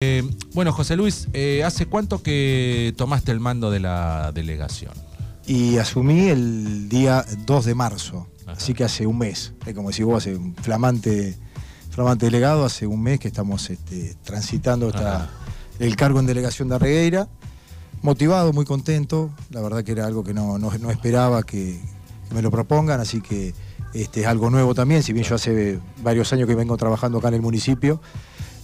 Eh, bueno, José Luis, eh, ¿hace cuánto que tomaste el mando de la delegación? Y asumí el día 2 de marzo, Ajá. así que hace un mes. Eh, como decís vos, hace un flamante, flamante delegado, hace un mes que estamos este, transitando esta- el cargo en delegación de Arregueira. Motivado, muy contento. La verdad que era algo que no, no- no esperaba que, que me lo propongan, así que este, es algo nuevo también. Si bien yo hace varios años que vengo trabajando acá en el municipio,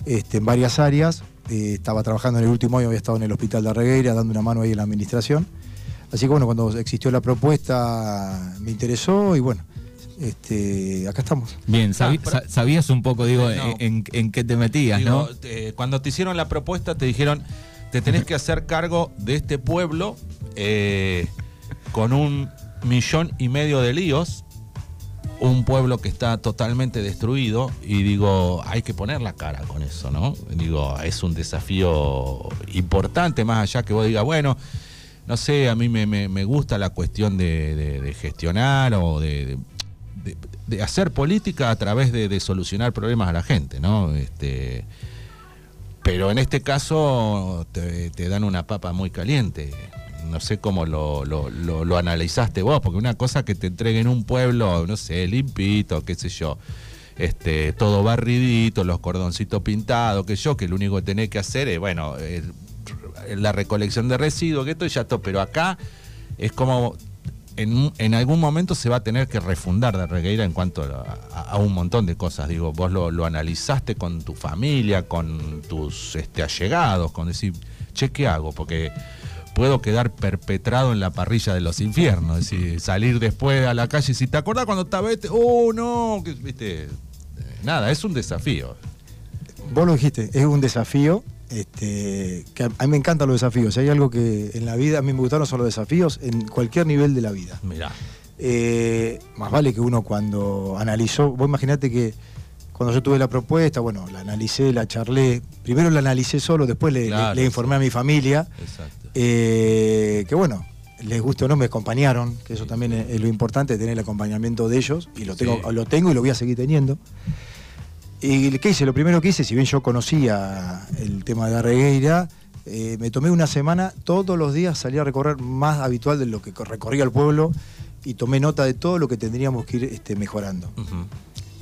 este, en varias áreas. Eh, estaba trabajando en el último año, había estado en el hospital de Arregueira, dando una mano ahí en la administración. Así que bueno, cuando existió la propuesta me interesó y bueno, este, acá estamos. Bien, Ah, sabías un poco, digo, No. en, en qué te metías, Digo, ¿no? eh, cuando te hicieron la propuesta te dijeron, te tenés que hacer cargo de este pueblo eh, con un millón y medio de líos, un pueblo que está totalmente destruido y digo, hay que poner la cara con eso, ¿no? Digo, es un desafío importante, más allá que vos digas, bueno, no sé, a mí me, me- gusta la cuestión de, gestionar o de, hacer política a través de, solucionar problemas a la gente, ¿no? Este, pero en este caso te dan una papa muy caliente. No sé cómo lo, lo- lo- analizaste vos, porque una cosa que te entreguen un pueblo, no sé, limpito, qué sé yo, este, todo barridito, los cordoncitos pintados, que yo, que lo único que tenés que hacer es, bueno, la recolección de residuos, que esto y ya todo, pero acá es como en, en algún momento se va a tener que refundar de Regueira en cuanto a, a- a un montón de cosas. Digo, vos lo, lo analizaste con tu familia, con tus este, allegados, con decir, che, ¿qué hago? Porque puedo quedar perpetrado en la parrilla de los infiernos. Es decir, salir después a la calle si te acordás cuando estaba este, oh no, que, viste, Eh, nada, es un desafío. Vos lo dijiste, es un desafío. Este, que a mí me encantan los desafíos. Si hay algo que en la vida a mí me gustaron son los desafíos en cualquier nivel de la vida. Mirá. Eh, más vale que uno cuando analizó, vos imaginate que cuando yo tuve la propuesta, bueno, la analicé, la charlé, primero la analicé solo, después le, le- Claro, le informé a mi familia, Exacto. Eh, que bueno, les guste o no, me acompañaron, que eso también es, es lo importante, tener el acompañamiento de ellos, y lo tengo, Sí. lo tengo y lo voy a seguir teniendo. ¿Y qué hice? Lo primero que hice, si bien yo conocía el tema de Arregueira, eh, me tomé una semana, todos los días salí a recorrer más habitual de lo que recorría el pueblo y tomé nota de todo lo que tendríamos que ir este, mejorando.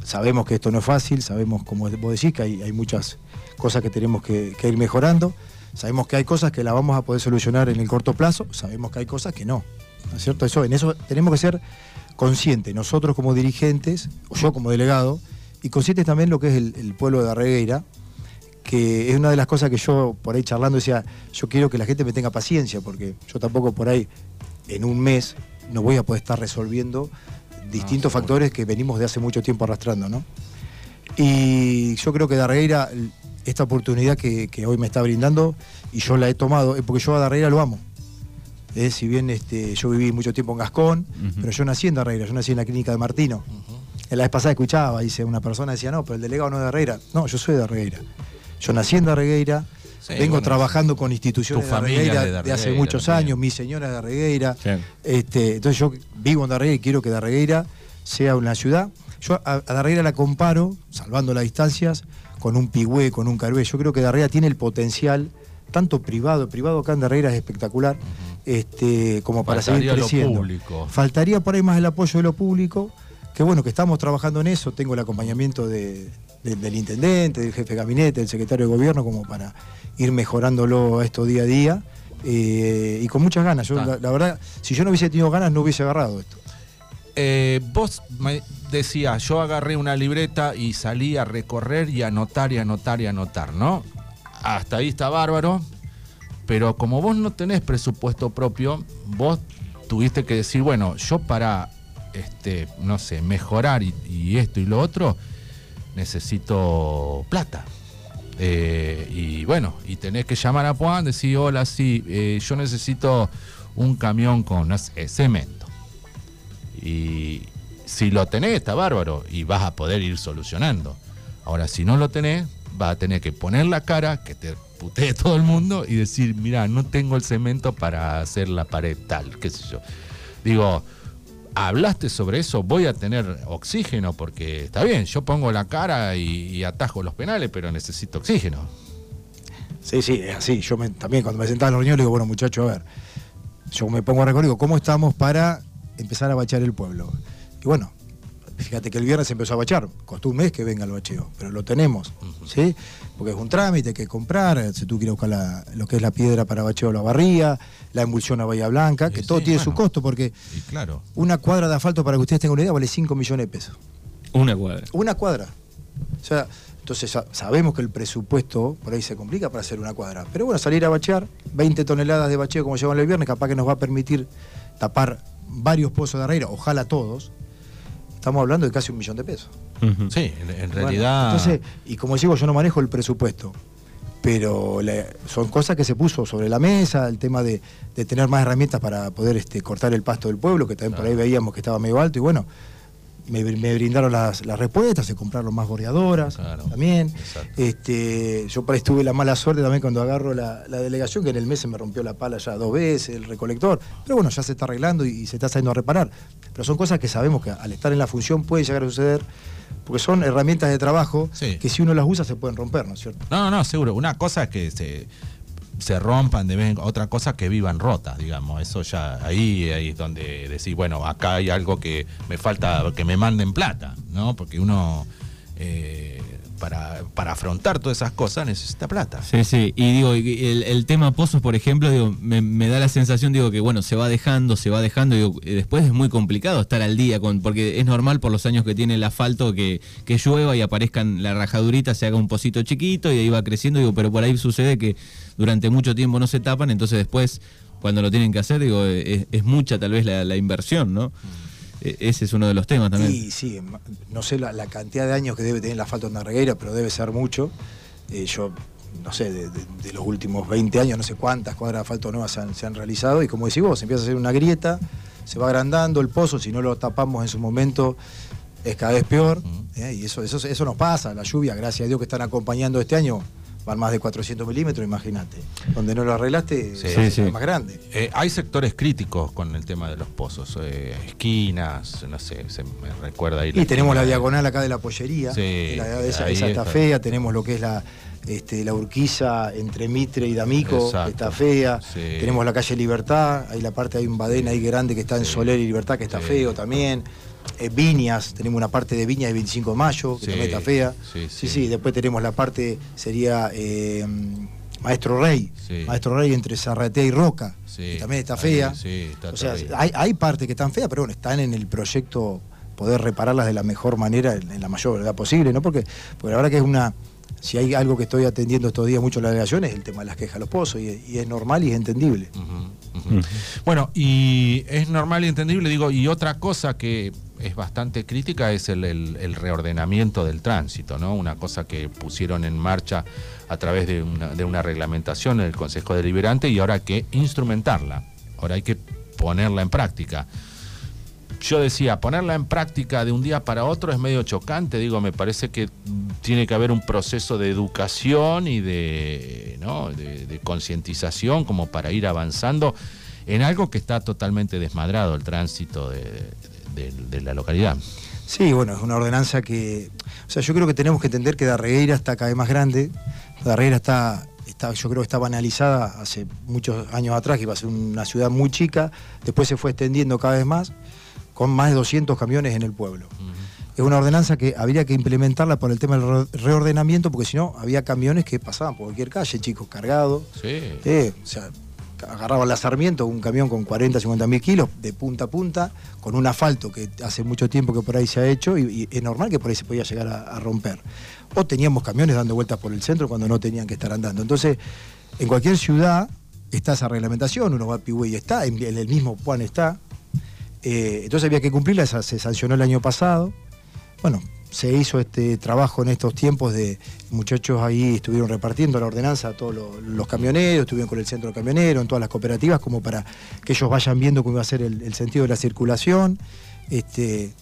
Sabemos que esto no es fácil, sabemos, como vos decís, que hay, hay muchas cosas que tenemos que, que ir mejorando, sabemos que hay cosas que las vamos a poder solucionar en el corto plazo, sabemos que hay cosas que no. ¿No es cierto? Eso, en eso tenemos que ser conscientes, nosotros como dirigentes, o yo como delegado, y conscientes también lo que es el, el pueblo de Arregueira, que es una de las cosas que yo por ahí charlando decía, yo quiero que la gente me tenga paciencia, porque yo tampoco por ahí en un mes no voy a poder estar resolviendo distintos seguro. factores que venimos de hace mucho tiempo arrastrando, ¿no? Y yo creo que Darreira, esta oportunidad que, que hoy me está brindando, y yo la he tomado, es porque yo a Darreira lo amo. Eh, si bien este, yo viví mucho tiempo en Gascón, pero yo nací en Darreira, yo nací en la clínica de Martino. En la vez pasada escuchaba, dice una persona decía, no, pero el delegado no es de Darreira. No, yo soy de Darreira. Yo nací en Darregueira, Sí, vengo bueno, trabajando con instituciones tu de es de hace muchos también. años, mi señora es de Darregueira. Sí. Este, entonces yo vivo en Darregueira y quiero que Darregueira sea una ciudad. Yo a, a Darregueira la comparo, salvando las distancias, con un Pigüé, con un Carué. Yo creo que Darregueira tiene el potencial, tanto privado, privado acá en Darregueira es espectacular, este, como para Faltaría seguir lo creciendo. público. Faltaría por ahí más el apoyo de lo público, que bueno, que estamos trabajando en eso, tengo el acompañamiento de- de- del intendente, del jefe de gabinete, del secretario de gobierno, como para ir mejorándolo esto día a día. eh, y con muchas ganas. Yo, la, la verdad, si yo no hubiese tenido ganas, no hubiese agarrado esto. Eh, vos me decías, yo agarré una libreta y salí a recorrer y anotar y anotar y anotar, ¿no? Hasta ahí está bárbaro, pero como vos no tenés presupuesto propio, vos tuviste que decir, bueno, yo para, este, no sé, mejorar y, esto y lo otro, necesito plata. Eh, y bueno, y tenés que llamar a Juan, decir, hola, sí, eh, yo necesito un camión con no sé. Y si lo tenés, está bárbaro y vas a poder ir solucionando. Ahora, si no lo tenés, vas a tener que poner la cara, que te putee todo el mundo y decir, mira, no tengo el cemento para hacer la pared tal, qué sé yo. Digo, hablaste sobre eso, voy a tener oxígeno, porque está bien, yo pongo la cara y, atajo los penales, pero necesito oxígeno. Sí, sí, es así. Yo también cuando me sentaba en la reunión le digo, bueno muchachos, a ver, yo me pongo a recorrer, digo, ¿cómo estamos para empezar a bachear el pueblo? Y bueno, fíjate que el viernes se empezó a bachar, costó un mes que venga el bacheo, pero lo tenemos, ¿sí? Porque es un trámite, hay que comprar, si tú quieres buscar la- lo que es la piedra para bacheo de la barría, la emulsión a Bahía Blanca, que Sí, todo sí, tiene su costo, porque claro. una cuadra de asfalto, para que ustedes tengan una idea, vale 5 millones de pesos. Una cuadra. Una cuadra. O sea, entonces sa- sabemos que el presupuesto por ahí se complica para hacer una cuadra. Pero bueno, salir a bachear, 20 toneladas de bacheo como llevan el viernes, capaz que nos va a permitir tapar varios pozos de arreira, ojalá todos. Estamos hablando de casi un millón de pesos. Sí, en, en Bueno, realidad. entonces, y como digo, yo no manejo el presupuesto. Pero le- son cosas que se puso sobre la mesa, el tema de, de tener más herramientas para poder este, cortar el pasto del pueblo, que también por ahí veíamos que estaba medio alto, y bueno, me, me brindaron las, las respuestas, se compraron más boreadoras Claro, también. exacto. Este, yo por ahí tuve la mala suerte también cuando agarro la, la delegación, que en el mes se me rompió la pala ya dos veces, el recolector. Pero bueno, ya se está arreglando y, y se está saliendo a reparar. Pero son cosas que sabemos que al estar en la función puede llegar a suceder, porque son herramientas de trabajo Sí. que si uno las usa se pueden romper, ¿no es cierto? No, no, seguro. Una cosa es que se, se rompan de vez otra cosa que vivan rotas, digamos. Eso ya, ahí, ahí es donde decís, bueno, acá hay algo que me falta, que me manden plata, ¿no? Porque uno, eh, para, para afrontar todas esas cosas, necesita plata. Sí, sí, y digo, el, el tema pozos, por ejemplo, digo, me, me da la sensación, digo, que bueno, se va dejando, se va dejando, digo, eh, después es muy complicado estar al día, con porque es normal por los años que tiene el asfalto que, que llueva y aparezcan la rajadurita, se haga un pocito chiquito y ahí va creciendo, digo, pero por ahí sucede que durante mucho tiempo no se tapan, entonces después, cuando lo tienen que hacer, digo, eh, es, es mucha tal vez la, la inversión, ¿no? E- Ese es uno de los temas también. Sí, ma- no sé la, la cantidad de años que debe tener la falta de Regueira, pero debe ser mucho. Eh, yo, no sé, de, de- de los últimos 20 años, no sé cuántas cuadras de asfalto nuevas se han, se han realizado. Y como decís vos, se empieza a hacer una grieta, se va agrandando el pozo, si no lo tapamos en su momento, es cada vez peor. Eh, y eso, eso, eso nos pasa, la lluvia, gracias a Dios que están acompañando este año. Van más de 400 milímetros, imagínate. Donde no lo arreglaste, Sí, es sí. más grande. Eh, hay sectores críticos con el tema de los pozos, eh, esquinas, no sé, se me recuerda ahí. Y tenemos la esquina de- diagonal acá de la pollería, Sí, la, esa, ahí esa está está. fea, tenemos lo que es la, este, la urquiza entre Mitre y D'Amico, Exacto. que está fea, Sí. tenemos la calle Libertad, ahí la parte hay un badén ahí grande que está en Sí. Soler y Libertad, que está Sí. feo también. Eh, Viñas, tenemos una parte de Viñas de 25 de mayo, que Sí, también está fea. sí, sí, sí. sí, después tenemos la parte, sería eh, Maestro Rey. Maestro Rey entre Zarratea y Roca, que también está ahí, fea. sí, está o sea, hay, hay partes que están feas, pero bueno, están en el proyecto poder repararlas de la mejor manera, en, la mayor brevedad posible, ¿no? Porque, porque la verdad que es una. Si hay algo que estoy atendiendo estos días mucho en la delegación es el tema de las quejas a los pozos, y, y es normal y es entendible. Ujú. Bueno, y es normal y entendible, digo, y otra cosa que es bastante crítica es el, el- el reordenamiento del tránsito, ¿no? Una cosa que pusieron en marcha a través de una, de una reglamentación en el Consejo Deliberante y ahora hay que instrumentarla, ahora hay que ponerla en práctica. Yo decía, ponerla en práctica de un día para otro es medio chocante, digo, me parece que tiene que haber un proceso de educación y de, concientización como para ir avanzando en algo que está totalmente desmadrado, el tránsito de la localidad. Sí, bueno, es una ordenanza que. O sea, yo creo que tenemos que entender que Darregueira está cada vez más grande. Darregueira está, está, yo creo que estaba analizada hace muchos años atrás, que iba a ser una ciudad muy chica. Después se fue extendiendo cada vez más, con más de 200 camiones en el pueblo. Es una ordenanza que habría que implementarla por el tema del re- reordenamiento, porque si no, había camiones que pasaban por cualquier calle, chicos, cargados. Sí. Eh, o sea, agarraban la Sarmiento, un camión con 40, 50 mil kilos, de punta a punta, con un asfalto que hace mucho tiempo que por ahí se ha hecho y, y es normal que por ahí se podía llegar a, a romper. O teníamos camiones dando vueltas por el centro cuando no tenían que estar andando. Entonces, en cualquier ciudad está esa reglamentación, uno va a Pigüey y está, en, en el mismo Puan está. Eh, entonces había que cumplirla, se sancionó el año pasado. Bueno, se hizo este trabajo en estos tiempos de muchachos ahí estuvieron repartiendo la ordenanza a todos los, camioneros, estuvieron con el centro camionero, en todas las cooperativas, como para que ellos vayan viendo cómo iba a ser el, sentido de la circulación. Este,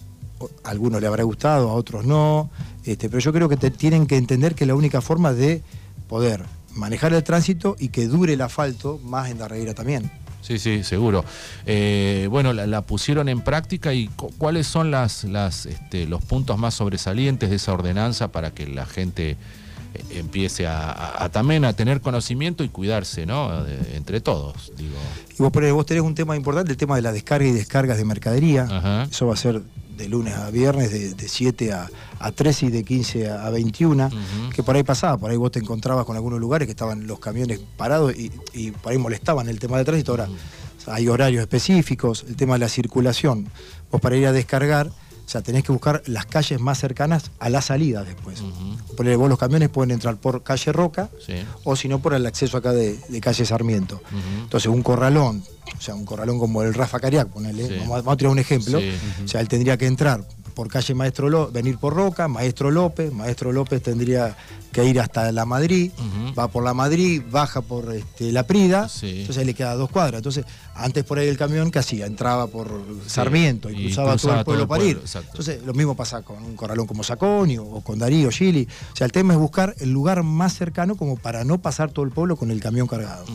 a algunos le habrá gustado, a otros no. Este, pero yo creo que tienen que entender que la única forma de poder manejar el tránsito y que dure el asfalto más en Darreira también. Sí, sí, seguro. Eh, bueno, la, la pusieron en práctica y cu- cuáles son las, las, este, los puntos más sobresalientes de esa ordenanza para que la gente eh, empiece a, a- a también a tener conocimiento y cuidarse, ¿no? De- entre todos, digo. Y vos, vos tenés un tema importante, el tema de la descarga y descargas de mercadería. Ajá. Eso va a ser de lunes a viernes, de, de 7 a, a 13 y de 15 a, a 21. Ujú. Que por ahí pasaba, por ahí vos te encontrabas con algunos lugares que estaban los camiones parados y, y por ahí molestaban el tema del tránsito. Ahora hay horarios específicos, el tema de la circulación. Vos para ir a descargar, o sea, tenés que buscar las calles más cercanas a la salida después. Ponele, vos los camiones pueden entrar por calle Roca Sí. o si no por el acceso acá de, de calle Sarmiento. Entonces, un corralón, o sea, un corralón como el Rafa Cariac, ponele, Sí. vamos, a- vamos a tirar un ejemplo. Sí. O sea, él tendría que entrar por calle Maestro López, venir por Roca, Maestro López, Maestro López tendría que ir hasta la Madrid, va por la Madrid, baja por este, la Prida, Sí. entonces ahí le queda dos cuadras. Entonces, antes por ahí el camión, ¿qué hacía? Entraba por Sarmiento y, y cruzaba, todo el pueblo todo el para ir. Entonces, lo mismo pasa con un corralón como Saconi o, con Darío, Gili. O sea, el tema es buscar el lugar más cercano como para no pasar todo el pueblo con el camión cargado.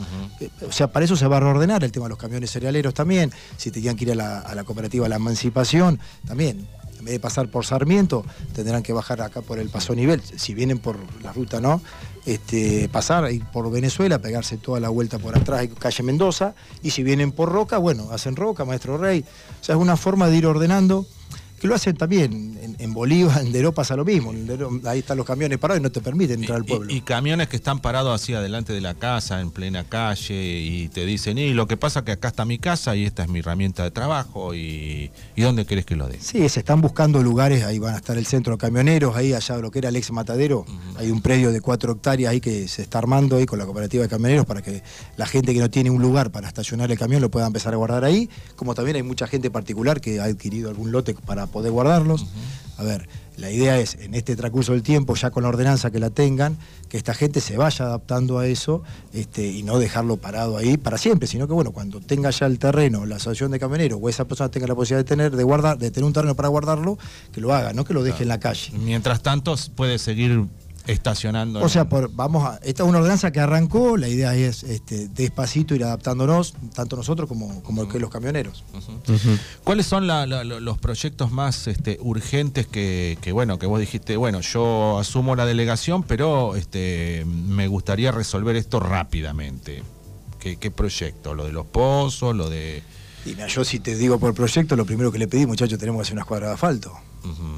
Eh, O sea, para eso se va a reordenar el tema de los camiones cerealeros también. Si tenían que ir a la, a la cooperativa La Emancipación, también. En vez de pasar por Sarmiento, tendrán que bajar acá por el Paso Nivel. Si vienen por la ruta, ¿no? Este, pasar, ir por Venezuela, pegarse toda la vuelta por atrás, calle Mendoza. Y si vienen por Roca, bueno, hacen Roca, Maestro Rey. O sea, es una forma de ir ordenando. Que lo hacen también en, en Bolívar, en Deró pasa lo mismo. En Deró, ahí están los camiones parados y no te permiten entrar al pueblo. Y, y camiones que están parados así adelante de la casa, en plena calle, y te dicen, y lo que pasa que acá está mi casa y esta es mi herramienta de trabajo, y, ¿y dónde querés que lo dé? Sí, se están buscando lugares, ahí van a estar el centro de camioneros, ahí allá lo que era el ex matadero, hay un predio de cuatro hectáreas ahí que se está armando ahí con la cooperativa de camioneros para que la gente que no tiene un lugar para estacionar el camión lo pueda empezar a guardar ahí, como también hay mucha gente particular que ha adquirido algún lote para poder guardarlos. A ver, la idea es, en este transcurso del tiempo, ya con la ordenanza que la tengan, que esta gente se vaya adaptando a eso este, y no dejarlo parado ahí para siempre, sino que bueno, cuando tenga ya el terreno, la asociación de camioneros o esa persona tenga la posibilidad de tener, de guardar, de tener un terreno para guardarlo, que lo haga, no que lo deje en la calle. Mientras tanto, puede seguir estacionando. O sea, en- por, vamos a, esta es una ordenanza que arrancó, la idea es este, despacito ir adaptándonos, tanto nosotros como, como que los camioneros. ¿Cuáles son la- la- lo- los proyectos más este, urgentes que, que, bueno, que vos dijiste, bueno, yo asumo la delegación, pero este, me gustaría resolver esto rápidamente? ¿Qué, qué proyecto? ¿Lo de los pozos? ¿Lo de...? Y mira, yo si te digo por proyecto, lo primero que le pedí, muchachos, tenemos que hacer unas cuadras de asfalto.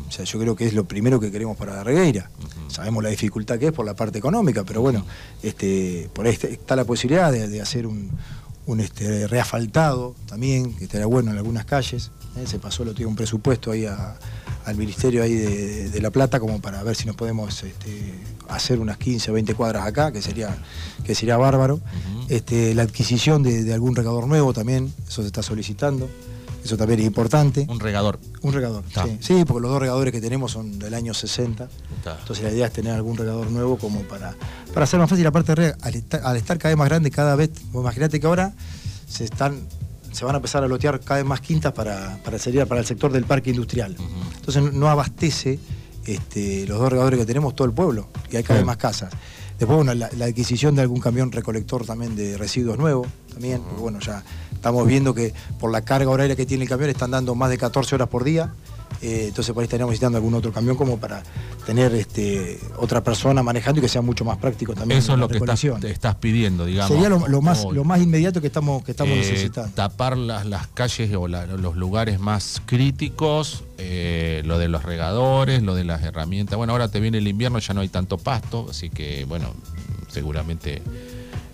O sea, yo creo que es lo primero que queremos para la Regueira. Sabemos la dificultad que es por la parte económica, pero bueno, este, por ahí está- está la posibilidad de, de hacer un, un, este, reasfaltado también, que estaría bueno en algunas calles. ¿eh? Se pasó lo tiene un presupuesto ahí a- al Ministerio ahí de, de La Plata como para ver si nos podemos este, hacer unas 15 o 20 cuadras acá, que sería, que sería bárbaro. este, la adquisición de, de algún regador nuevo también, eso se está solicitando. Eso también es importante. Un regador. Un regador, sí. Sí, porque los dos regadores que tenemos son del año 60. Está. Entonces la idea es tener algún regador nuevo como para, para hacer más fácil. Aparte, al estar, al estar cada vez más grande, cada vez, vos imaginate que ahora se están se van a empezar a lotear cada vez más quintas para, para, sería para el sector del parque industrial. Entonces no- abastece este, los dos regadores que tenemos todo el pueblo y hay cada vez más casas. Después, bueno, la, la adquisición de algún camión recolector también de residuos nuevo, también, porque bueno, ya estamos viendo que por la carga horaria que tiene el camión están dando más de 14 horas por día. eh, entonces por ahí estaríamos necesitando algún otro camión como para tener este, otra persona manejando y que sea mucho más práctico también. Eso es lo que estás, te estás pidiendo, digamos. Sería lo, lo más, lo más inmediato que estamos, que estamos Eh, necesitando. tapar las, las calles o la- los lugares más críticos, eh, lo de los regadores, lo de las herramientas. Bueno, ahora te viene el invierno, ya no hay tanto pasto, así que bueno, seguramente.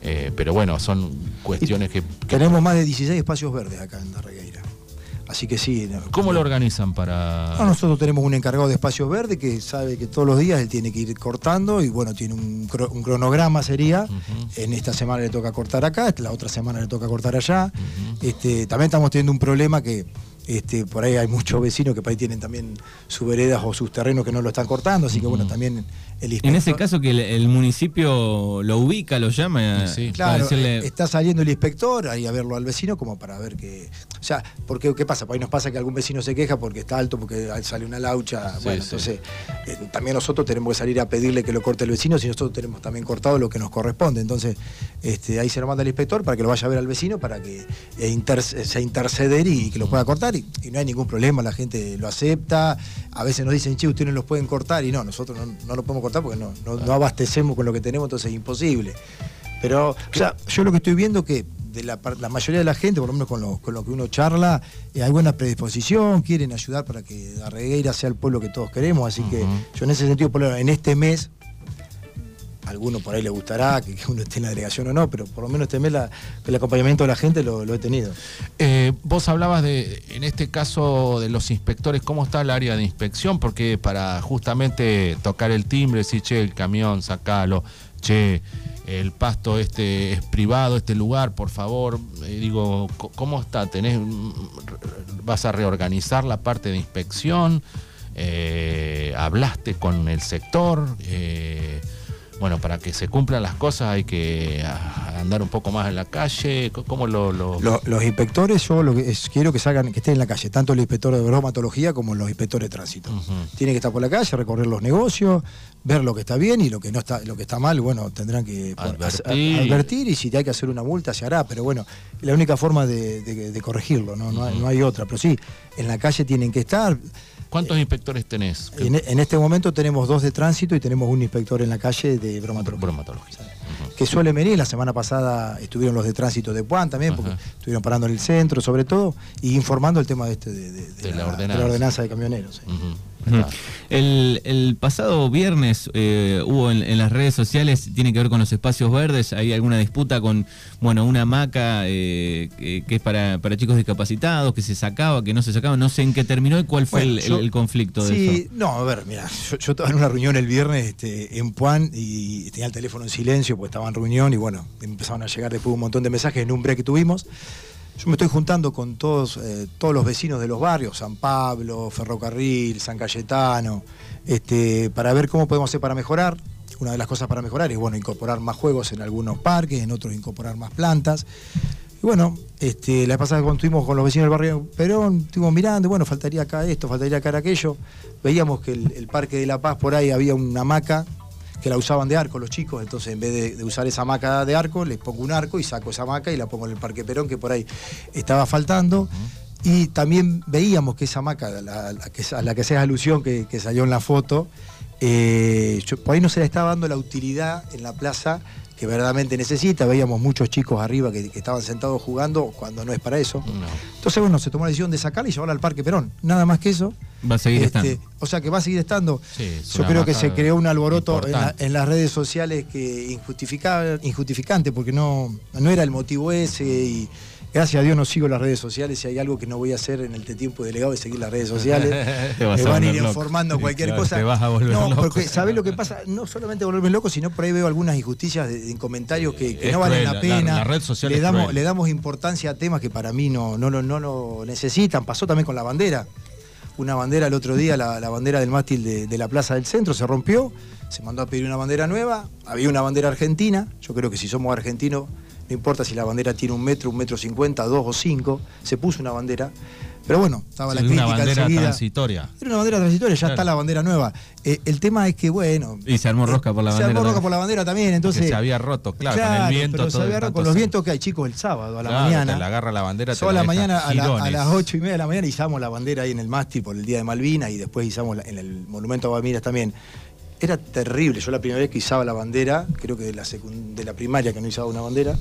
Eh, pero bueno, son cuestiones que. que- Tenemos más de 16 espacios verdes acá en la Regueira. Así que sí. no- ¿Cómo lo organizan para.? No, nosotros tenemos un encargado de espacios verdes que sabe que todos los días él tiene que ir cortando y bueno, tiene un cronograma sería. En esta semana le toca cortar acá, la otra semana le toca cortar allá. este, también estamos teniendo un problema que este, por ahí hay muchos vecinos que por ahí tienen también sus veredas o sus terrenos que no lo están cortando, así que bueno, también el En ese inspector- caso que el, el municipio lo ubica, lo llama, Sí, Claro, decirle... eh, está saliendo el inspector ahí a verlo al vecino como para ver que... O sea, porque ¿qué pasa? Por ahí nos pasa que algún vecino se queja porque está alto, porque sale una laucha. Sí, bueno, sí. entonces eh, también nosotros tenemos que salir a pedirle que lo corte el vecino si nosotros tenemos también cortado lo que nos corresponde. Entonces, este, ahí se lo manda el inspector para que lo vaya a ver al vecino para que eh, se interceder y, que lo pueda cortar. Y, no hay ningún problema, la gente lo acepta. A veces nos dicen, che, ustedes no los pueden cortar y no, nosotros no, lo podemos cortar porque no, no, abastecemos con lo que tenemos, entonces es imposible. Pero, o sea, yo lo que estoy viendo que de la, mayoría de la gente, por lo menos con lo, con lo que uno charla, eh, hay buena predisposición, quieren ayudar para que Arregueira sea el pueblo que todos queremos. Así que yo en ese sentido, por en este mes, alguno por ahí le gustará que, uno esté en la delegación o no, pero por lo menos este mes el acompañamiento de la gente lo, he tenido. Eh, vos hablabas de, en este caso, de los inspectores, ¿cómo está el área de inspección? Porque para justamente tocar el timbre, decir, che, el camión, sacalo, che, el pasto este es privado, este lugar, por favor, eh, digo, ¿cómo está? ¿Tenés, ¿Vas a reorganizar la parte de inspección? Eh, ¿Hablaste con el sector? Bueno, para que se cumplan las cosas hay que ah, andar un poco más en la calle. ¿Cómo lo, Los, inspectores, yo lo que quiero que salgan, que estén en la calle, tanto el inspector de bromatología como los inspectores de tránsito. Tienen que estar por la calle, recorrer los negocios, ver lo que está bien y lo que no está, lo que está mal, bueno, tendrán que advertir, y si hay que hacer una multa se hará, pero bueno, la única forma de, corregirlo, ¿no? no hay otra. Pero sí, en la calle tienen que estar. ¿Cuántos inspectores tenés? En, este momento tenemos dos de tránsito y tenemos un inspector en la calle de bromatología. Que suele venir, la semana pasada estuvieron los de tránsito de Puan también, porque estuvieron parando en el centro sobre todo, y informando el tema de, este, de, la, ordenanza. de camioneros. El, pasado viernes eh, hubo en, las redes sociales, tiene que ver con los espacios verdes, hay alguna disputa con bueno una hamaca eh, que, es para, chicos discapacitados, que se sacaba, que no se sacaba, no sé en qué terminó y cuál fue el, conflicto de sí, No, a ver, mira, yo, estaba en una reunión el viernes este, en Puan y tenía el teléfono en silencio, pues estaba en reunión y bueno, empezaron a llegar después un montón de mensajes en un break que tuvimos. Yo me estoy juntando con todos, eh, todos los vecinos de los barrios, San Pablo, Ferrocarril, San Cayetano, este, para ver cómo podemos hacer para mejorar. Una de las cosas para mejorar es bueno, incorporar más juegos en algunos parques, en otros incorporar más plantas. Y bueno, este, la pasada cuando estuvimos con los vecinos del barrio Perón, estuvimos mirando, bueno, faltaría acá esto, faltaría acá aquello. Veíamos que el, el Parque de la Paz por ahí había una hamaca que la usaban de arco los chicos, entonces en vez de, usar esa hamaca de arco, les pongo un arco y saco esa hamaca y la pongo en el Parque Perón, que por ahí estaba faltando. Y también veíamos que esa hamaca, a la, que, se alusión que, salió en la foto, eh, por ahí no se le estaba dando la utilidad en la plaza que verdaderamente necesita. Veíamos muchos chicos arriba que, estaban sentados jugando cuando no es para eso. Entonces, bueno, se tomó la decisión de sacarla y llevarla al Parque Perón. Nada más que eso. Va a seguir este, estando. O sea que va a seguir estando. Yo creo que se creó un alboroto en, las redes sociales que injustificante, porque no, no era el motivo ese y Gracias a Dios no sigo las redes sociales. Si hay algo que no voy a hacer en el tiempo delegado es seguir las redes sociales. me van a ir informando cualquier cosa. Te vas a volver no, porque ¿sabés lo que pasa? No solamente volverme loco, sino por ahí veo algunas injusticias en comentarios que, no valen la pena. le, damos, le damos importancia a temas que para mí no, no, no, lo necesitan. Pasó también con la bandera. Una bandera el otro día, la, bandera del mástil de, de la Plaza del Centro, se rompió, se mandó a pedir una bandera nueva, había una bandera argentina, yo creo que si somos argentinos no importa si la bandera tiene un metro, un metro cincuenta, dos o cinco, se puso una bandera. Pero bueno, estaba la crítica. Una bandera transitoria. Era una bandera transitoria, ya está la bandera nueva. Eh, el tema es que, bueno. Y se armó rosca por la bandera. Se armó rosca por la bandera también, entonces. se había roto, claro, con el viento. Pero se había roto, con los vientos que hay, chicos, el sábado a la mañana. la agarra la bandera. Solo a la mañana, a, las ocho y media de la mañana, izamos la bandera ahí en el mástil por el día de Malvinas y después izamos en el monumento a Guamiras también era terrible. Yo la primera vez que izaba la bandera, creo que de la, de la primaria que no izaba una bandera,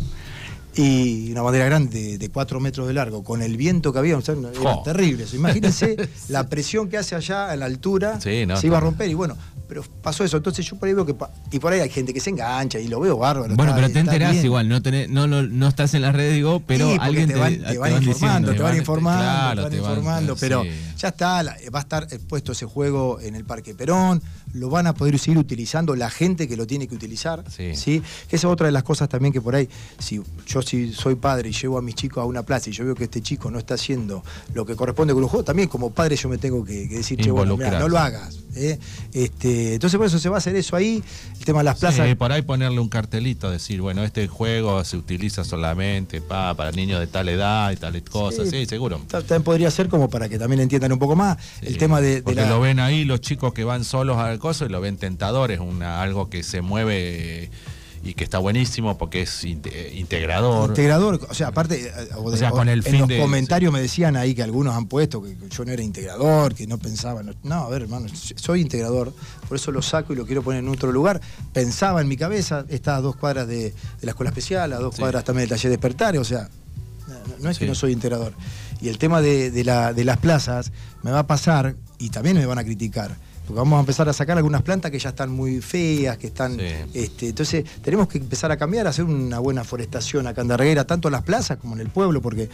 y una bandera grande de 4 metros de largo, con el viento que había, era terrible. Imagínense la presión que hace allá en la altura, se iba a romper y bueno, pero pasó eso. Entonces yo por ahí veo que. Y por ahí hay gente que se engancha y lo veo bárbaro. Bueno, pero te enterás igual, no, no, no, estás en las redes, digo, pero alguien te, van, te, van, informando, te van informando, te van informando, pero ya está, va a estar puesto ese juego en el Parque Perón, lo van a poder seguir utilizando la gente que lo tiene que utilizar. Sí. Que esa es otra de las cosas también que por ahí, si yo si soy padre y llevo a mis chicos a una plaza y yo veo que este chico no está haciendo lo que corresponde con un juego, también como padre yo me tengo que, decir, che, bueno, no lo hagas. ¿Eh? Este, entonces por eso se va a hacer eso ahí, el tema de las plazas. Sí, por ahí ponerle un cartelito, decir, bueno, este juego se utiliza solamente para niños de tal edad y tales cosas, sí, seguro. También podría ser como para que también entiendan un poco más el tema de, Porque lo ven ahí los chicos que van solos al coso y lo ven tentadores, una, algo que se mueve y que está buenísimo porque es inte- eh, integrador. Integrador, o sea, aparte, eh, o de- sea, con el en fin los de- comentarios me decían ahí que algunos han puesto que yo no era integrador, que no pensaba. No, no, a ver, hermano, soy integrador, por eso lo saco y lo quiero poner en otro lugar. Pensaba en mi cabeza, está a dos cuadras de, de la escuela especial, a dos Sí. cuadras también del taller despertar, o sea, no, es que Sí. no soy integrador. Y el tema de, de la- de las plazas me va a pasar y también me van a criticar. Porque vamos a empezar a sacar algunas plantas que ya están muy feas, que están. Sí. este, entonces, tenemos que empezar a cambiar, a hacer una buena forestación acá en Darreguera, tanto en las plazas como en el pueblo, porque.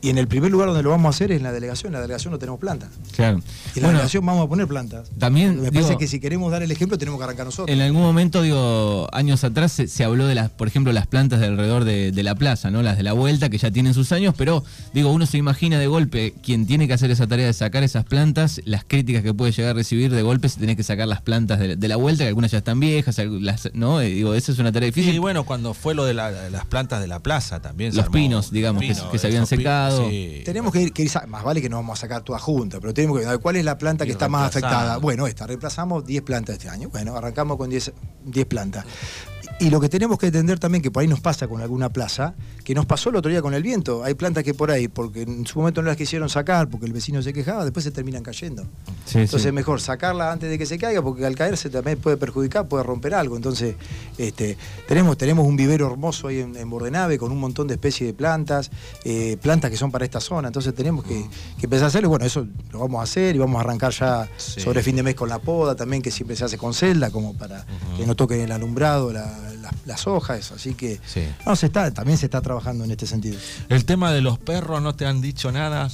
Y en el primer lugar donde lo vamos a hacer es en la delegación. En la delegación no tenemos plantas. Claro. Y en la Bueno, delegación vamos a poner plantas. También, me digo- parece que si queremos dar el ejemplo, tenemos que arrancar nosotros. En algún momento, digo, años atrás se, se habló de las, por ejemplo, las plantas de alrededor de, de la plaza, ¿no? Las de la vuelta, que ya tienen sus años, pero digo, uno se imagina de golpe quien tiene que hacer esa tarea de sacar esas plantas, las críticas que puede llegar a recibir de golpe si tenés que sacar las plantas de, de la vuelta, que algunas ya están viejas, las- ¿no? Eh, digo, esa es una tarea difícil. Y bueno, cuando fue lo de la- las plantas de la plaza también. se Los armó- pinos, digamos, que- que se habían esos sí. Tenemos que ir, que ir más vale que no vamos a sacar toda junta, pero tenemos que ver cuál es la planta que está más afectada. Bueno, esta, reemplazamos 10 plantas este año. Bueno, arrancamos con 10, 10 plantas. Y lo que tenemos que entender también, que por ahí nos pasa con alguna plaza, que nos pasó el otro día con el viento. Hay plantas que por ahí, porque en su momento no las quisieron sacar, porque el vecino se quejaba, después se terminan cayendo. Sí, Entonces sí. es mejor sacarla antes de que se caiga, porque al caerse también puede perjudicar, puede romper algo. Entonces, este, tenemos, tenemos un vivero hermoso ahí en, en Bordenave con un montón de especies de plantas, eh, plantas que son para esta zona. Entonces tenemos que, que empezar a hacerlo. Bueno, eso lo vamos a hacer y vamos a arrancar ya Sí. sobre fin de mes con la poda también, que siempre se hace con celda, como para que no toquen el alumbrado, la- la- las hojas. Así que Sí. no, se está, también se está trabajando en este sentido. El tema de los perros, ¿no te han dicho nada?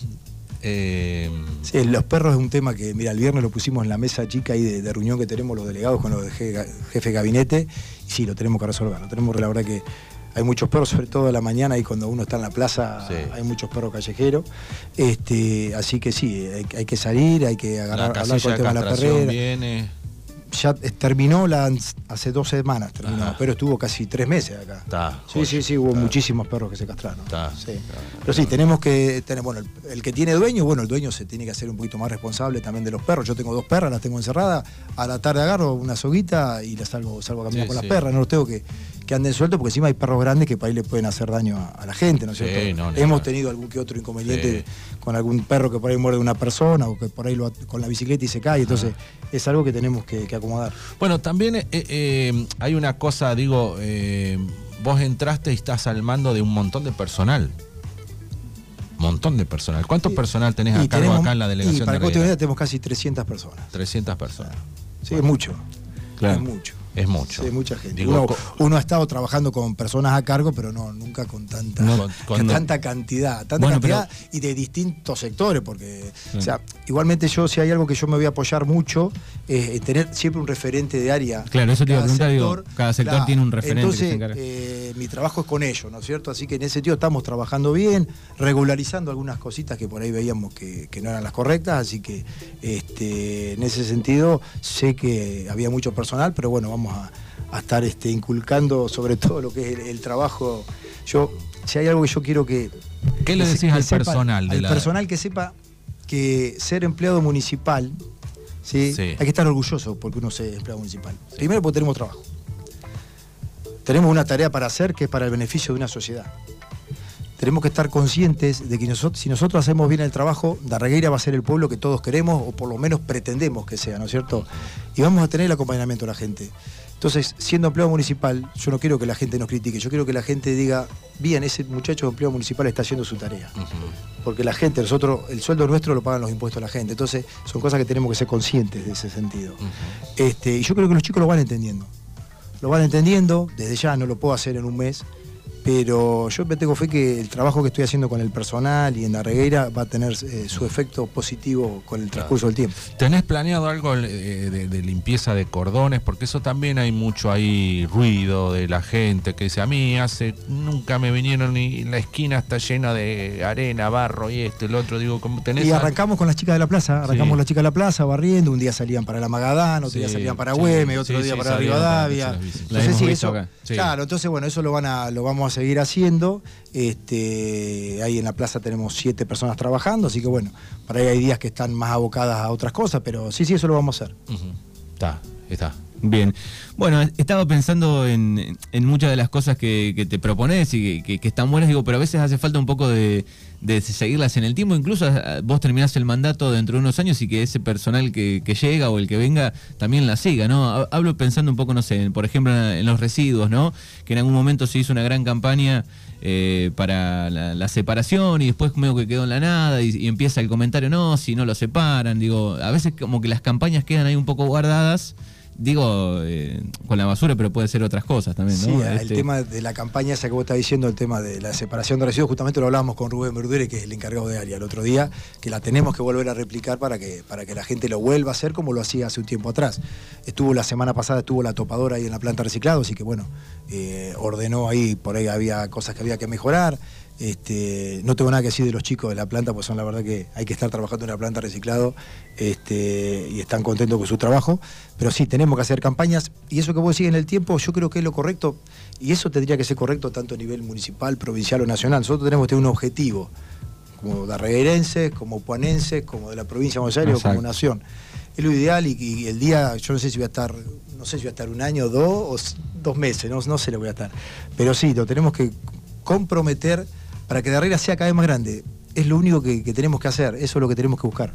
Eh, Sí, los perros es un tema que, mira, el viernes lo pusimos en la mesa chica ahí de, de reunión que tenemos los delegados con los de je- jefe de gabinete, y sí, lo tenemos que resolver. Lo tenemos, la verdad que hay muchos perros, sobre todo a la mañana y cuando uno está en la plaza, Sí. hay muchos perros callejeros. Este, así que sí, hay, hay que salir, hay que agarrar, hablar con el tema de la perrera. viene. Ya terminó la, hace dos semanas, terminó, Ajá. pero estuvo casi tres meses acá. Está, Sí, joya, sí, sí, hubo muchísimos perros que se castraron. Está, Sí. Pero sí, tenemos que tener, bueno, el, el que tiene dueño, bueno, el dueño se tiene que hacer un poquito más responsable también de los perros. Yo tengo dos perras, las tengo encerradas, a la tarde agarro una soguita y las salgo, salgo a caminar Sí, con las perras, no los tengo que, que anden sueltos porque encima hay perros grandes que por ahí le pueden hacer daño a, a la gente, ¿no es Sí, cierto? no, ni Hemos tenido algún que otro inconveniente Sí. con algún perro que por ahí muerde una persona o que por ahí lo, con la bicicleta y se cae, entonces es algo que tenemos que, que acomodar. Bueno, también eh, eh, hay una cosa, digo, eh, vos entraste y estás al mando de un montón de personal. Montón de personal. ¿Cuánto Y- personal tenés a y cargo acá en la Y delegación para de tenemos casi 300 personas. 300 personas. Sí, es mucho. Claro. Es mucho. Es mucho. Sí, mucha gente. Digo, uno, ha estado trabajando con personas a cargo, pero no, nunca con tanta, No, con tanta cantidad. Tanta Bueno, cantidad y de distintos sectores, porque, Sí. o sea, igualmente yo, si hay algo que yo me voy a apoyar mucho, es en tener siempre un referente de área. Claro, eso te iba a Cada preguntar, digo, cada sector tiene un referente que Entonces, se encarga. eh, mi trabajo es con ellos, ¿no es cierto? Así que en ese sentido estamos trabajando bien, regularizando algunas cositas que por ahí veíamos que, que no eran las correctas, así que este, en ese sentido sé que había mucho personal, pero bueno, vamos a, a estar este, inculcando sobre todo lo que es el, el trabajo. Yo, si hay algo que yo quiero que... ¿Qué le decís que al sepa- personal de al la- personal que sepa que ser empleado municipal, ¿sí? Sí. hay que estar orgulloso porque uno es empleado municipal. Primero porque tenemos trabajo. Tenemos una tarea para hacer que es para el beneficio de una sociedad. Tenemos que estar conscientes de que nosotros, si nosotros hacemos bien el trabajo, Darregueira va a ser el pueblo que todos queremos o por lo menos pretendemos que sea, ¿no es cierto? Y vamos a tener el acompañamiento de la gente. Entonces, siendo empleado municipal, yo no quiero que la gente nos critique, yo quiero que la gente diga, bien, ese muchacho de empleado municipal está haciendo su tarea. Porque la gente, nosotros, el sueldo nuestro lo pagan los impuestos de la gente. Entonces, son cosas que tenemos que ser conscientes de ese sentido. Este, y yo creo que los chicos lo van entendiendo. Lo van entendiendo, desde ya no lo puedo hacer en un mes, pero yo me tengo fe que el trabajo que estoy haciendo con el personal y en la regueira va a tener eh, su efecto positivo con el transcurso del tiempo. ¿Tenés planeado algo eh, de, de limpieza de cordones? Porque eso también hay mucho ahí ruido de la gente que dice, a mí hace, nunca me vinieron y la esquina está llena de arena, barro y esto, el otro, digo, ¿cómo tenés? Y arrancamos con las chicas de la plaza, arrancamos Sí. las chicas de la plaza barriendo, un día salían para la Magadán, otro Sí, día salían para sí, Güemes, otro día para Rivadavia. Entonces, eso-. Claro, entonces bueno, eso lo van a, lo vamos a seguir haciendo. Este, ahí en la plaza tenemos siete personas trabajando, así que bueno, para ahí hay días que están más abocadas a otras cosas, pero sí, sí, eso lo vamos a hacer. Está, está. Bien. Bueno, estaba pensando en, muchas de las cosas que, te propones y que, están buenas, digo, pero a veces hace falta un poco de, seguirlas en el tiempo. Incluso ah, vos terminás el mandato dentro de unos años y que ese personal que, llega o el que venga también la siga, ¿no? Hablo pensando un poco, no sé, por ejemplo, en los residuos, ¿no? Que en algún momento se hizo una gran campaña eh, para la, separación y después medio que quedó en la nada y, y, empieza el comentario, no, si no lo separan, digo, a veces como que las campañas quedan ahí un poco guardadas digo, eh, con la basura, pero puede ser otras cosas también, ¿no? Sí, el este tema de la campaña esa que vos estás diciendo, el tema de la separación de residuos, justamente lo hablábamos con Rubén Verdure, que es el encargado de área el otro día, que la tenemos que volver a replicar para que, para que la gente lo vuelva a hacer como lo hacía hace un tiempo atrás. Estuvo la semana pasada, estuvo la topadora ahí en la planta reciclado, así que bueno, eh, ordenó ahí, por ahí había cosas que había que mejorar. Este, no tengo nada que decir de los chicos de la planta, pues son la verdad que hay que estar trabajando en la planta reciclado este, y están contentos con su trabajo. Pero sí, tenemos que hacer campañas y eso que vos decís en el tiempo, yo creo que es lo correcto y eso tendría que ser correcto tanto a nivel municipal, provincial o nacional. Nosotros tenemos que tener un objetivo, como darreguerenses, como puanenses, como de la provincia de Buenos Aires o como nación. Es lo ideal y, el día, yo no sé si voy a estar, no sé si voy a estar un año, dos o dos meses, no, no sé lo voy a estar. Pero sí, lo tenemos que comprometer para que Darrera sea cada vez más grande. Es lo único que, tenemos que hacer, eso es lo que tenemos que buscar.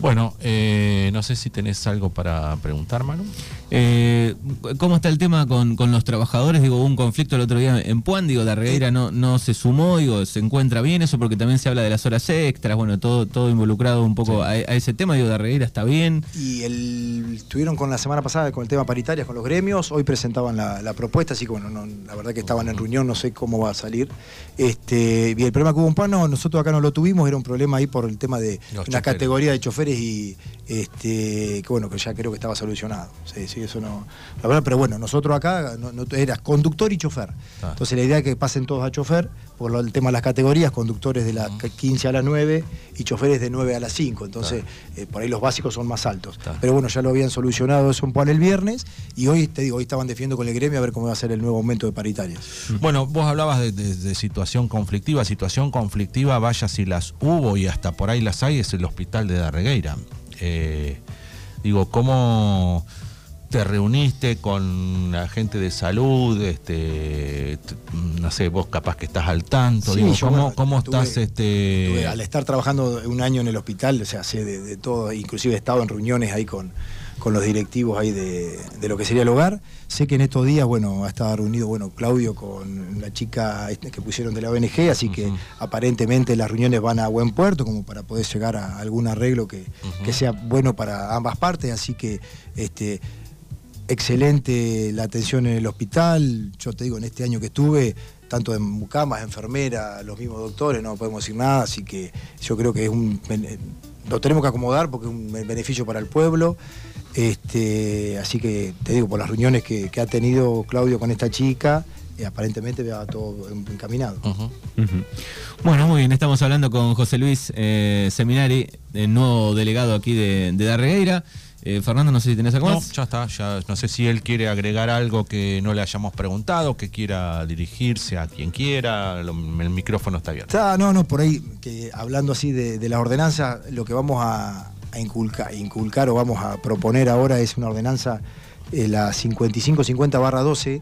Bueno, eh, no sé si tenés algo para preguntar, Manu. Eh, ¿Cómo está el tema con, los trabajadores? Digo, hubo un conflicto el otro día en Puan, digo, Darreira no, no se sumó, digo, se encuentra bien eso porque también se habla de las horas extras, bueno, todo, todo involucrado un poco a, ese tema, digo, Darreira está bien. Y el, estuvieron con la semana pasada con el tema paritarias con los gremios, hoy presentaban la, propuesta, así que bueno, la verdad que estaban en reunión, no sé cómo va a salir. Este, y el problema que hubo en Puan, no, nosotros acá no lo tuvimos, era un problema ahí por el tema de una categoría de choferes y este, que bueno, que ya creo que estaba solucionado. Sí, sí eso no. La verdad, pero bueno, nosotros acá no, eras conductor y chofer. Ah. Entonces la idea es que pasen todos a chofer, por el tema de las categorías, conductores de las 15 a las 9 y choferes de 9 a las 5. Entonces, eh, por ahí los básicos son más altos. Pero bueno, ya lo habían solucionado eso en el viernes y hoy, te digo, hoy estaban defendiendo con el gremio a ver cómo va a ser el nuevo aumento de paritarias. Bueno, vos hablabas de, situación conflictiva. Situación conflictiva, vaya si las hubo y hasta por ahí las hay, es el hospital de Darregueira. Eh, digo, ¿cómo te reuniste con la gente de salud, este, no sé, vos capaz que estás al tanto, ¿cómo, estás? este... al estar trabajando un año en el hospital, o sea, sé de, todo, inclusive he estado en reuniones ahí con, con los directivos ahí de, lo que sería el hogar. Sé que en estos días, bueno, ha estado reunido, bueno, Claudio con la chica este, que pusieron de la ONG, así que aparentemente las reuniones van a buen puerto, como para poder llegar a algún arreglo que, que sea bueno para ambas partes, así que este excelente la atención en el hospital. Yo te digo, en este año que estuve, tanto en mucamas, enfermera, los mismos doctores, no podemos decir nada, así que yo creo que es un lo tenemos que acomodar porque es un beneficio para el pueblo. Este, así que te digo, por las reuniones que, ha tenido Claudio con esta chica, eh, aparentemente va todo encaminado. Bueno, muy bien, estamos hablando con José Luis eh, Seminari, el nuevo delegado aquí de, de Darregueira. Eh, Fernando, no sé si tenés algo más. No, ya está, ya no sé si él quiere agregar algo que no le hayamos preguntado, que quiera dirigirse a quien quiera, el micrófono está abierto. no, no, por ahí, que hablando así de, la ordenanza, lo que vamos a, inculcar, inculcar, o vamos a proponer ahora es una ordenanza, eh, la 5550-12,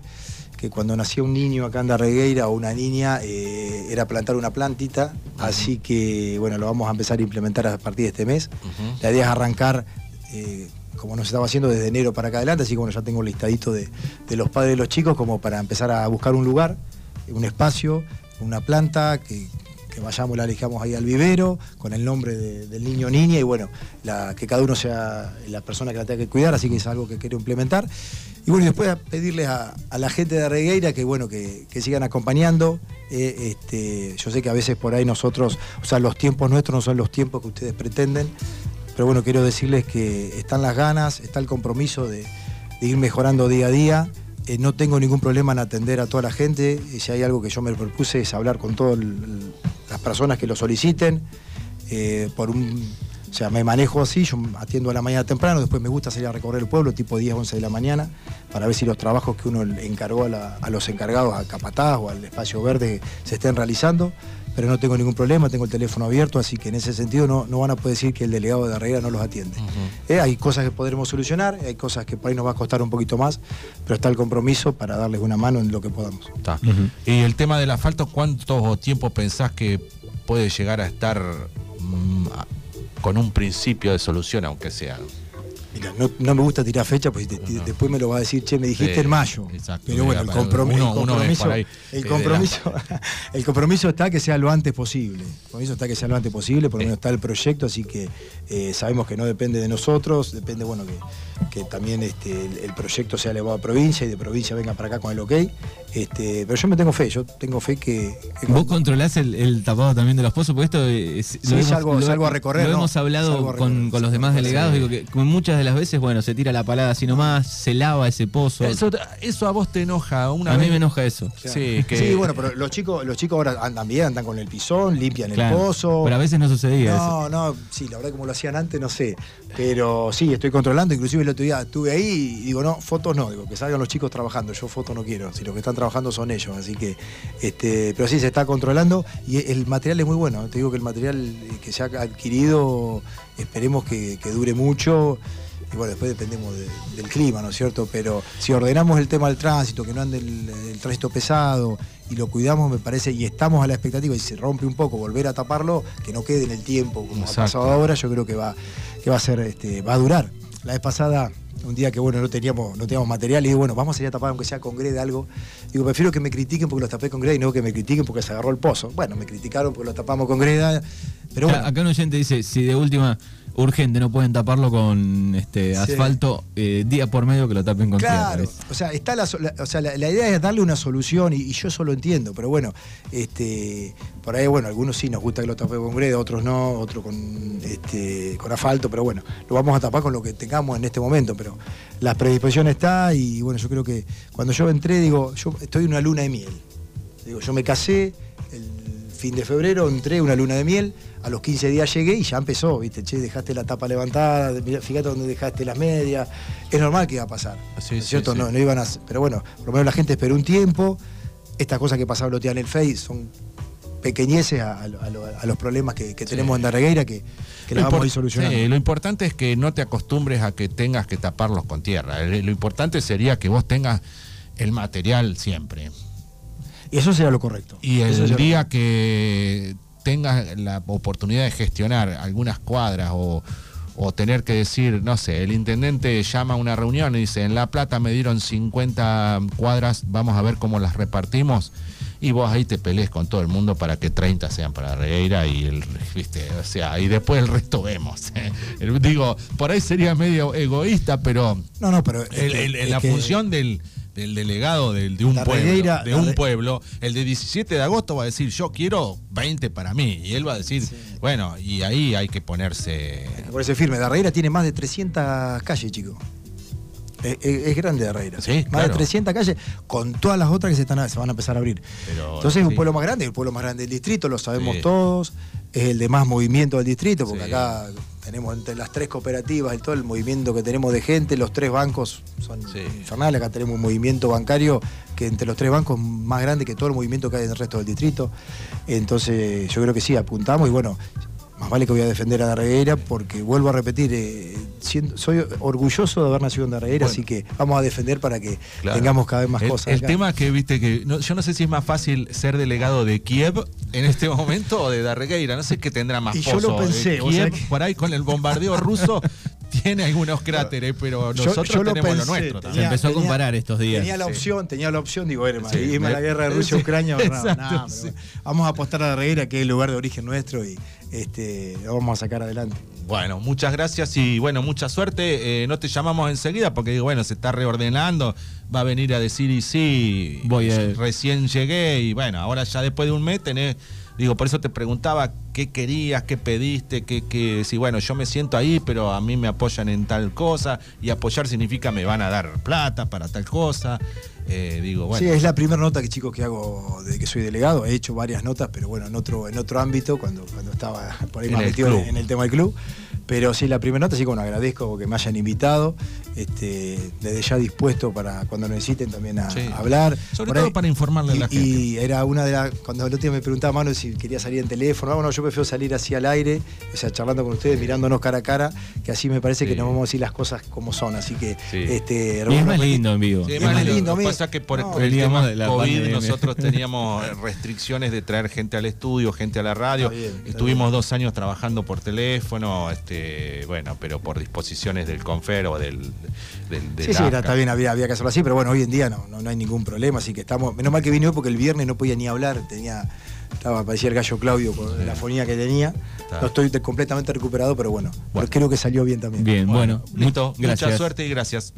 que cuando nacía un niño acá en Darregueira o una niña eh, era plantar una plantita, así que bueno, lo vamos a empezar a implementar a partir de este mes. La idea es arrancar eh, como nos estaba haciendo desde enero para acá adelante, así que bueno, ya tengo un listadito de, los padres de los chicos como para empezar a buscar un lugar, un espacio, una planta, que, vayamos, la elijamos ahí al vivero, con el nombre del niño o niña, y bueno, que cada uno sea la persona que la tenga que cuidar, así que es algo que quiero implementar. Y bueno, y después pedirles a, la gente de Regueira que bueno, que, sigan acompañando. Eh, este, yo sé que a veces por ahí nosotros, o sea, los tiempos nuestros no son los tiempos que ustedes pretenden. Pero bueno, quiero decirles que están las ganas, está el compromiso de, ir mejorando día a día. Eh, no tengo ningún problema en atender a toda la gente. Y si hay algo que yo me propuse es hablar con todas las personas que lo soliciten. Eh, o sea, me manejo así, yo atiendo a la mañana temprano, después me gusta salir a recorrer el pueblo tipo 10, 11 de la mañana, para ver si los trabajos que uno encargó a, los encargados, a Capataz o al espacio verde, se estén realizando pero no tengo ningún problema, tengo el teléfono abierto, así que en ese sentido no, no van a poder decir que el delegado de Darreguera no los atiende. Eh, hay cosas que podremos solucionar, hay cosas que por ahí nos va a costar un poquito más, pero está el compromiso para darles una mano en lo que podamos. Está. Y el tema del asfalto, ¿cuánto tiempo pensás que puede llegar a estar mm, con un principio de solución, aunque sea? Mira, no, no me gusta tirar fecha, pues te- te- No. después me lo va a decir, che, me dijiste Sí, en mayo. exacto. Pero bueno, el, uno- compromiso, ahí, el compromiso, el compromiso está que sea lo antes posible. El compromiso está que sea lo antes posible, por lo menos está el proyecto, así que eh, sabemos que no depende de nosotros, depende, bueno, que, que también este, el, el proyecto sea elevado a provincia y de provincia venga para acá con el ok. Este, pero yo me tengo fe, yo tengo fe que. que Vos controlás el, el tapado también de los pozos, porque esto es, Sí, salgo- salgo a recorrer, Lo ¿no? hemos hablado a recorrer, con, con los demás delegados, digo que con muchas de las veces, bueno, se tira la palada así nomás, se lava ese pozo. Eso, eso a vos te enoja una a mí me enoja eso. Sí, que- Sí, bueno, pero los chicos, los chicos ahora andan bien, andan con el pisón, limpian Claro, el pozo. Pero a veces no sucedía eso. No, no, sí, la verdad como lo hacían antes, no sé. Pero sí, estoy controlando. Inclusive el otro día estuve ahí y digo, no, fotos no, digo, que salgan los chicos trabajando. Yo fotos no quiero, si los que están trabajando son ellos. Así que, este, pero sí, se está controlando y el material es muy bueno. Te digo que el material que se ha adquirido, esperemos que, que dure mucho. Y bueno, después dependemos de- del clima, ¿no es cierto? Pero si ordenamos el tema del tránsito, que no ande el, el tránsito pesado y lo cuidamos, me parece, y estamos a la expectativa, y se rompe un poco, volver a taparlo, que no quede en el tiempo, como Exacto. ha pasado ahora, yo creo que va, que va a ser, este, va a durar. La vez pasada, un día que bueno, no teníamos, no teníamos material, y digo, bueno, vamos a ir a tapar aunque sea con greda algo. Digo, prefiero que me critiquen porque los tapé con greda y no que me critiquen porque se agarró el pozo. Bueno, me criticaron porque lo tapamos con greda, pero bueno. Acá- Acá un oyente dice, si de última, urgente, no pueden taparlo con este Sí. asfalto, eh, día por medio que lo tapen con tierra, Claro, ¿ves? o sea, está la, o sea, la, la idea es darle una solución y, y yo eso lo entiendo, pero bueno, este, por ahí, bueno, algunos sí nos gusta que lo tapemos con greda, otros no, otros con, este, con asfalto, pero bueno, lo vamos a tapar con lo que tengamos en este momento, pero la predisposición está y bueno, yo creo que cuando yo entré, digo, yo estoy en una luna de miel. Digo, yo me casé el fin de febrero, entré una luna de miel, a los 15 días llegué y ya empezó, viste, che, dejaste la tapa levantada, fíjate dónde dejaste las medias, es normal que iba a pasar, Sí, ¿no es sí, cierto? sí. No, no iban a, pero bueno, por lo menos la gente esperó un tiempo, estas cosas que pasaban en el Face son pequeñeces a, a lo- a lo- a los problemas que, que tenemos en Darregueira que, que las vamos a ir solucionando. sí, lo importante es que no te acostumbres a que tengas que taparlos con tierra. Eh, Lo importante sería que vos tengas el material siempre. Y eso sería lo correcto. Y el día que tengas la oportunidad de gestionar algunas cuadras o, o tener que decir, no sé, el intendente llama a una reunión y dice, en La Plata me dieron 50 cuadras, vamos a ver cómo las repartimos. Y vos ahí te pelees con todo el mundo para que 30 sean para Regueira y el, viste, o sea, y después el resto vemos. Digo, por ahí sería medio egoísta, pero No, no, pero... el- el- la que- función del, del delegado del- de un pueblo, de un pueblo, el de 17 de agosto va a decir, yo quiero 20 para mí. Y él va a decir, bueno, y ahí hay que ponerse... Por ese firme, Darreira tiene más de 300 calles, chicos. Es, es- es grande Darreira. Sí, más claro. de 300 calles, con todas las otras que se, están, se van a empezar a abrir. Pero, Entonces es un sí. pueblo más grande, el pueblo más grande del distrito, lo sabemos todos. Es el de más movimiento del distrito, porque acá tenemos entre las tres cooperativas y todo el movimiento que tenemos de gente, los tres bancos son Sí. infernales. Acá tenemos un movimiento bancario que entre los tres bancos más grande que todo el movimiento que hay en el resto del distrito. Entonces yo creo que sí, apuntamos y bueno, más vale que voy a defender a Darreguera porque vuelvo a repetir, eh, siendo- soy orgulloso de haber nacido en Darreguera, Bueno. así que vamos a defender para que Claro. tengamos cada vez más el, cosas. El acá. tema que viste que no- yo no sé si es más fácil ser delegado de Kiev en este momento o de Darregueira, no sé qué tendrá más Y yo lo pensé, Kiev, que- por ahí con el bombardeo ruso tiene algunos cráteres, pero nosotros yo tenemos lo pensé, nuestro Se también. empezó a comparar estos días. Tenía la Sí. opción, tenía la opción, digo, irme, Sí, irme a la guerra de sí, Rusia-Ucrania. no, no, sí. bueno, vamos a apostar a la reguera, que es el lugar de origen nuestro, y este, lo vamos a sacar adelante. Bueno, muchas gracias y bueno, mucha suerte. Eh, no te llamamos enseguida porque digo, bueno, se está reordenando, va a venir a decir y sí, Voy a- recién llegué y bueno, ahora ya después de un mes tenés, digo, por eso te preguntaba qué querías, qué pediste, qué, qué, si bueno, yo me siento ahí, pero a mí me apoyan en tal cosa y apoyar significa me van a dar plata para tal cosa. Eh, digo, bueno. Sí, es la primera nota que chicos que hago de que soy delegado. He hecho varias notas, pero bueno, en otro, en otro ámbito, cuando, cuando estaba por ahí En más metido club. en el tema del club. Pero sí, la primera nota, sí, bueno, agradezco que me hayan invitado. Este, desde ya dispuesto para cuando necesiten también a, Sí. a hablar. Sobre Por todo ahí- para informarle a y, la gente. y era una de las. Cuando el otro día me preguntaba Manu si quería salir en teléfono, ah, bueno, yo prefiero salir así al aire, o sea, charlando con ustedes, mirándonos cara a cara, que así me parece Sí. que nos vamos a decir las cosas como son. Así que, Sí. este, Y es más repetí- lindo en vivo. Sí, Es más más lindo. lindo, Lo que a pasa es que por, no, por el tema de la COVID pandemia. nosotros teníamos restricciones de traer gente al estudio, gente a la radio. Está bien, está Estuvimos dos años trabajando por teléfono, este, bueno, pero por disposiciones del Confer o del, del, del Sí, sí, era- está bien, había, había que hacerlo así, pero bueno, hoy en día no, no, no hay ningún problema, así que estamos. Menos mal que vine hoy porque el viernes no podía ni hablar, tenía. Estaba, parecía el gallo Claudio con la fonía que tenía. Está. No estoy completamente recuperado, pero bueno, Bueno. creo que salió bien también. Bien, bueno, listo. gracias. Mucha suerte y gracias.